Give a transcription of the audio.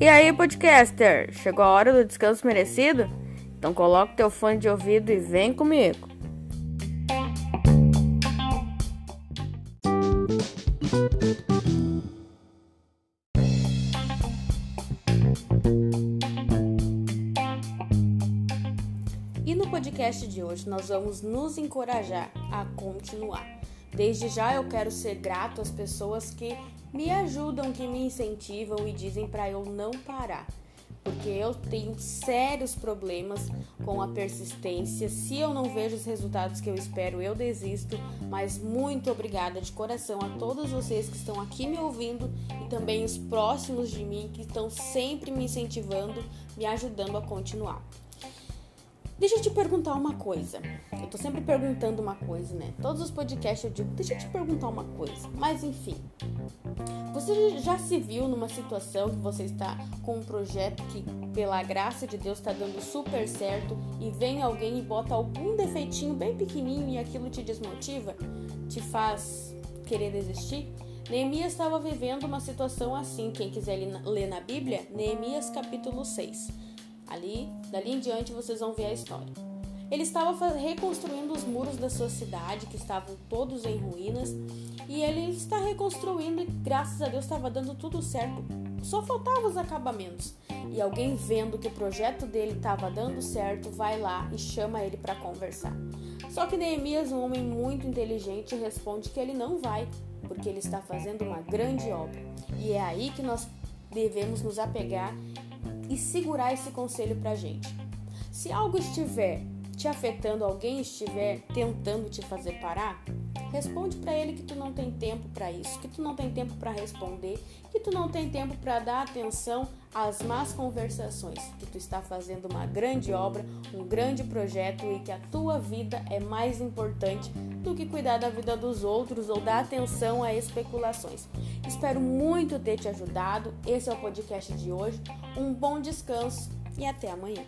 E aí, podcaster? Chegou a hora do descanso merecido? Então coloca teu fone de ouvido e vem comigo. E no podcast de hoje nós vamos nos encorajar a continuar. Desde já eu quero ser grato às pessoas que me ajudam, que me incentivam e dizem para eu não parar. Porque eu tenho sérios problemas com a persistência. Se eu não vejo os resultados que eu espero, eu desisto. Mas muito obrigada de coração a todos vocês que estão aqui me ouvindo e também os próximos de mim que estão sempre me incentivando, me ajudando a continuar. Deixa eu te perguntar uma coisa. Eu tô sempre perguntando uma coisa, né? Todos os podcasts eu digo, deixa eu te perguntar uma coisa. Mas enfim. Você já se viu numa situação que você está com um projeto que, pela graça de Deus, está dando super certo e vem alguém e bota algum defeitinho bem pequenininho e aquilo te desmotiva? Te faz querer desistir? Neemias estava vivendo uma situação assim. Quem quiser ler na Bíblia, Neemias capítulo 6. Ali, dali em diante, vocês vão ver a história. Ele estava reconstruindo os muros da sua cidade, que estavam todos em ruínas, e ele está reconstruindo e graças a Deus estava dando tudo certo. Só faltavam os acabamentos. E alguém vendo que o projeto dele estava dando certo, vai lá e chama ele para conversar. Só que Neemias, um homem muito inteligente, responde que ele não vai, porque ele está fazendo uma grande obra. E é aí que nós devemos nos apegar e segurar esse conselho pra gente. Se algo estiver te afetando, alguém estiver tentando te fazer parar, responde para ele que tu não tem tempo para isso, que tu não tem tempo para responder, que tu não tem tempo para dar atenção às más conversações, que tu está fazendo uma grande obra, um grande projeto e que a tua vida é mais importante do que cuidar da vida dos outros ou dar atenção a especulações. Espero muito ter te ajudado. Esse é o podcast de hoje. Um bom descanso e até amanhã.